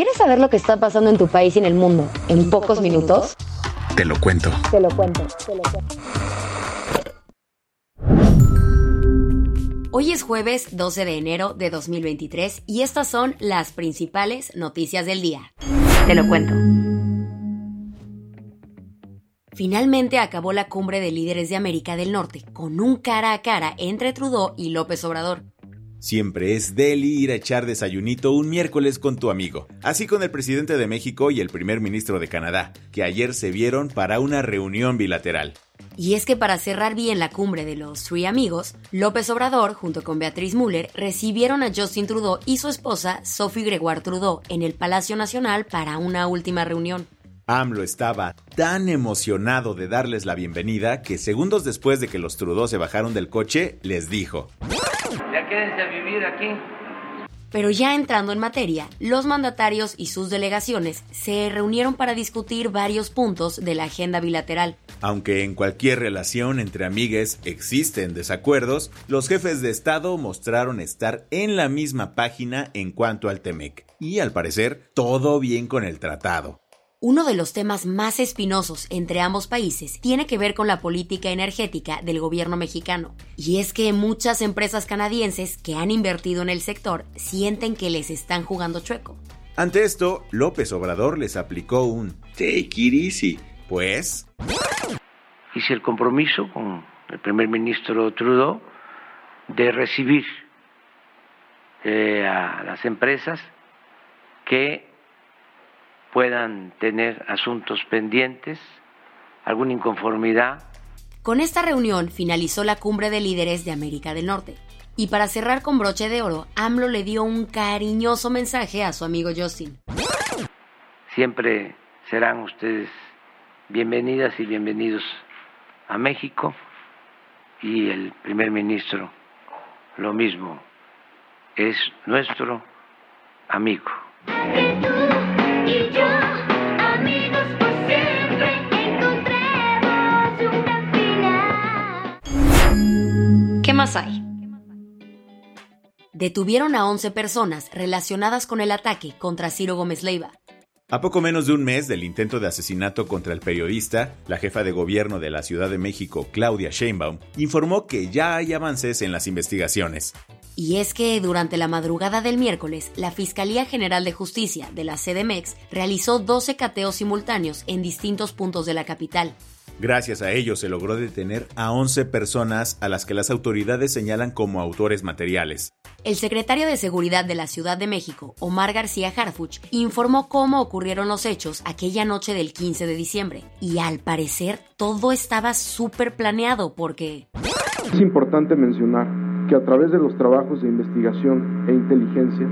¿Quieres saber lo que está pasando en tu país y en el mundo en pocos minutos? Te lo cuento. Te lo cuento. Te lo cuento. Hoy es jueves 12 de enero de 2023 y estas son las principales noticias del día. Te lo cuento. Finalmente acabó la cumbre de líderes de América del Norte con un cara a cara entre Trudeau y López Obrador. Siempre es deli ir a echar desayunito un miércoles con tu amigo. Así con el presidente de México y el primer ministro de Canadá, que ayer se vieron para una reunión bilateral. Y es que para cerrar bien la cumbre de los Three Amigos, López Obrador, junto con Beatriz Müller, recibieron a Justin Trudeau y su esposa, Sophie Gregoire Trudeau, en el Palacio Nacional para una última reunión. AMLO estaba tan emocionado de darles la bienvenida que segundos después de que los Trudeau se bajaron del coche, les dijo: quédense a vivir aquí. Pero ya entrando en materia, los mandatarios y sus delegaciones se reunieron para discutir varios puntos de la agenda bilateral. Aunque en cualquier relación entre amigues existen desacuerdos, los jefes de Estado mostraron estar en la misma página en cuanto al TEMEC. Y al parecer, todo bien con el tratado. Uno de los temas más espinosos entre ambos países tiene que ver con la política energética del gobierno mexicano. Y es que muchas empresas canadienses que han invertido en el sector sienten que les están jugando chueco. Ante esto, López Obrador les aplicó un Take it easy. pues Hice el compromiso con el primer ministro Trudeau de recibir eh, a las empresas que puedan tener asuntos pendientes, alguna inconformidad. Con esta reunión finalizó la cumbre de líderes de América del Norte. Y para cerrar con broche de oro, AMLO le dio un cariñoso mensaje a su amigo Justin. Siempre serán ustedes bienvenidas y bienvenidos a México y el primer ministro lo mismo, es nuestro amigo. Y yo, amigos por siempre, encontremos una final. ¿Qué más hay? Detuvieron a 11 personas relacionadas con el ataque contra Ciro Gómez Leiva. A poco menos de un mes del intento de asesinato contra el periodista, la jefa de gobierno de la Ciudad de México, Claudia Sheinbaum, informó que ya hay avances en las investigaciones. Y es que durante la madrugada del miércoles, la Fiscalía General de Justicia de la CDMX realizó 12 cateos simultáneos en distintos puntos de la capital. Gracias a ello se logró detener a 11 personas a las que las autoridades señalan como autores materiales. El secretario de Seguridad de la Ciudad de México, Omar García Harfuch, informó cómo ocurrieron los hechos aquella noche del 15 de diciembre. Y al parecer todo estaba súper planeado porque... Es importante mencionar que a través de los trabajos de investigación e inteligencia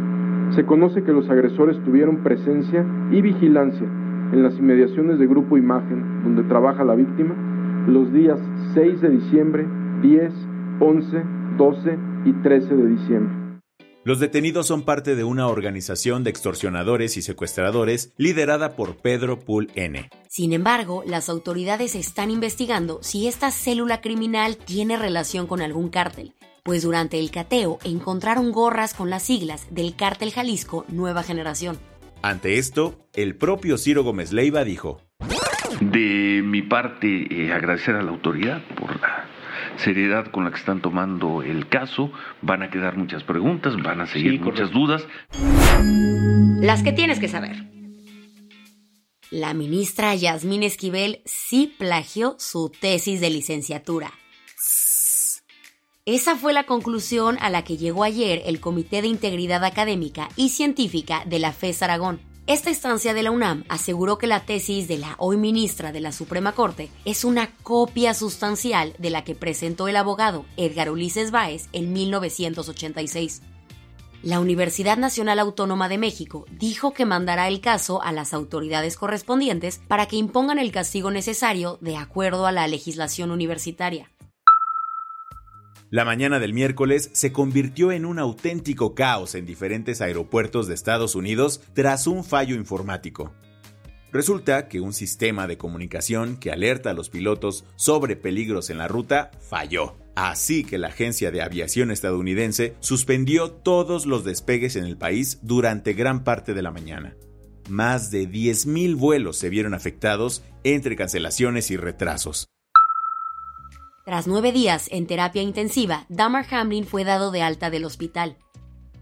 se conoce que los agresores tuvieron presencia y vigilancia en las inmediaciones de Grupo Imagen, donde trabaja la víctima, los días 6 de diciembre, 10, 11, 12 y 13 de diciembre. Los detenidos son parte de una organización de extorsionadores y secuestradores liderada por Pedro Pool N. Sin embargo, las autoridades están investigando si esta célula criminal tiene relación con algún cártel, pues durante el cateo encontraron gorras con las siglas del cártel Jalisco Nueva Generación. Ante esto, el propio Ciro Gómez Leiva dijo, De mi parte, eh, agradecer a la autoridad por la seriedad con la que están tomando el caso. Van a quedar muchas preguntas, van a seguir muchas dudas. Las que tienes que saber. La ministra Yasmín Esquivel sí plagió su tesis de licenciatura. Esa fue la conclusión a la que llegó ayer el Comité de Integridad Académica y Científica de la FES Aragón. Esta instancia de la UNAM aseguró que la tesis de la hoy ministra de la Suprema Corte es una copia sustancial de la que presentó el abogado Edgar Ulises Báez en 1986. La Universidad Nacional Autónoma de México dijo que mandará el caso a las autoridades correspondientes para que impongan el castigo necesario de acuerdo a la legislación universitaria. La mañana del miércoles se convirtió en un auténtico caos en diferentes aeropuertos de Estados Unidos tras un fallo informático. Resulta que un sistema de comunicación que alerta a los pilotos sobre peligros en la ruta falló. Así que la Agencia de Aviación estadounidense suspendió todos los despegues en el país durante gran parte de la mañana. Más de 10.000 vuelos se vieron afectados entre cancelaciones y retrasos. Tras nueve días en terapia intensiva, Damar Hamlin fue dado de alta del hospital.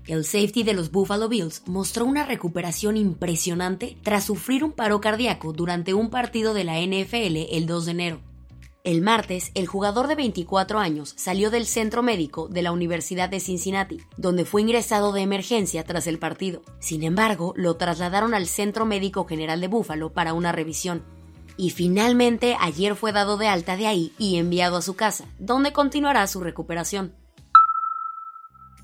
El safety de los Buffalo Bills mostró una recuperación impresionante tras sufrir un paro cardíaco durante un partido de la NFL el 2 de enero. El martes, el jugador de 24 años salió del centro médico de la Universidad de Cincinnati, donde fue ingresado de emergencia tras el partido. Sin embargo, lo trasladaron al Centro Médico General de Buffalo para una revisión y finalmente ayer fue dado de alta de ahí y enviado a su casa, donde continuará su recuperación.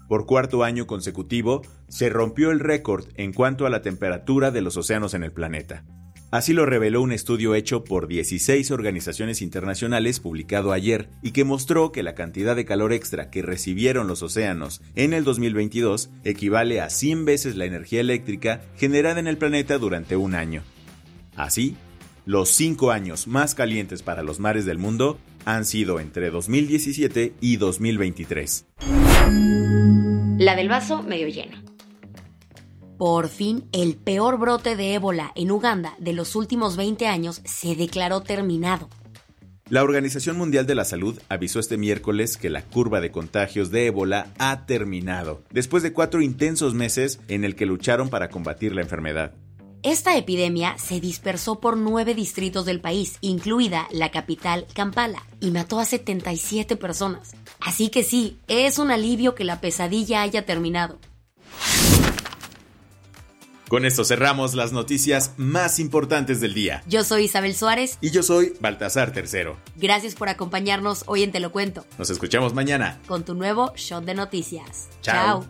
Por cuarto año consecutivo, se rompió el récord en cuanto a la temperatura de los océanos en el planeta. Así lo reveló un estudio hecho por 16 organizaciones internacionales publicado ayer y que mostró que la cantidad de calor extra que recibieron los océanos en el 2022 equivale a 100 veces la energía eléctrica generada en el planeta durante un año. Así, los cinco años más calientes para los mares del mundo han sido entre 2017 y 2023. La del vaso medio lleno. Por fin, el peor brote de ébola en Uganda de los últimos 20 años se declaró terminado. La Organización Mundial de la Salud avisó este miércoles que la curva de contagios de ébola ha terminado, después de cuatro intensos meses en el que lucharon para combatir la enfermedad. Esta epidemia se dispersó por nueve distritos del país, incluida la capital Kampala, y mató a 77 personas. Así que sí, es un alivio que la pesadilla haya terminado. Con esto cerramos las noticias más importantes del día. Yo soy Isabel Suárez. Y yo soy Baltasar Tercero. Gracias por acompañarnos hoy en Te lo cuento. Nos escuchamos mañana. Con tu nuevo shot de noticias. Chao.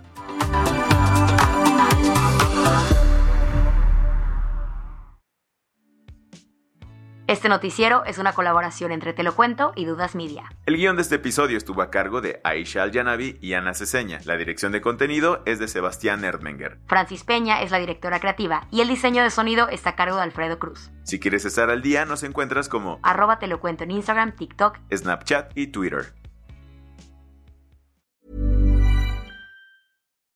Este noticiero es una colaboración entre Te lo cuento y Dudas Media. El guion de este episodio estuvo a cargo de Aisha Al-Yanabi y Ana Ceseña. La dirección de contenido es de Sebastián Erdmenger. Francis Peña es la directora creativa y el diseño de sonido está a cargo de Alfredo Cruz. Si quieres estar al día, nos encuentras como Arroba Te lo cuento en Instagram, TikTok. Snapchat y Twitter.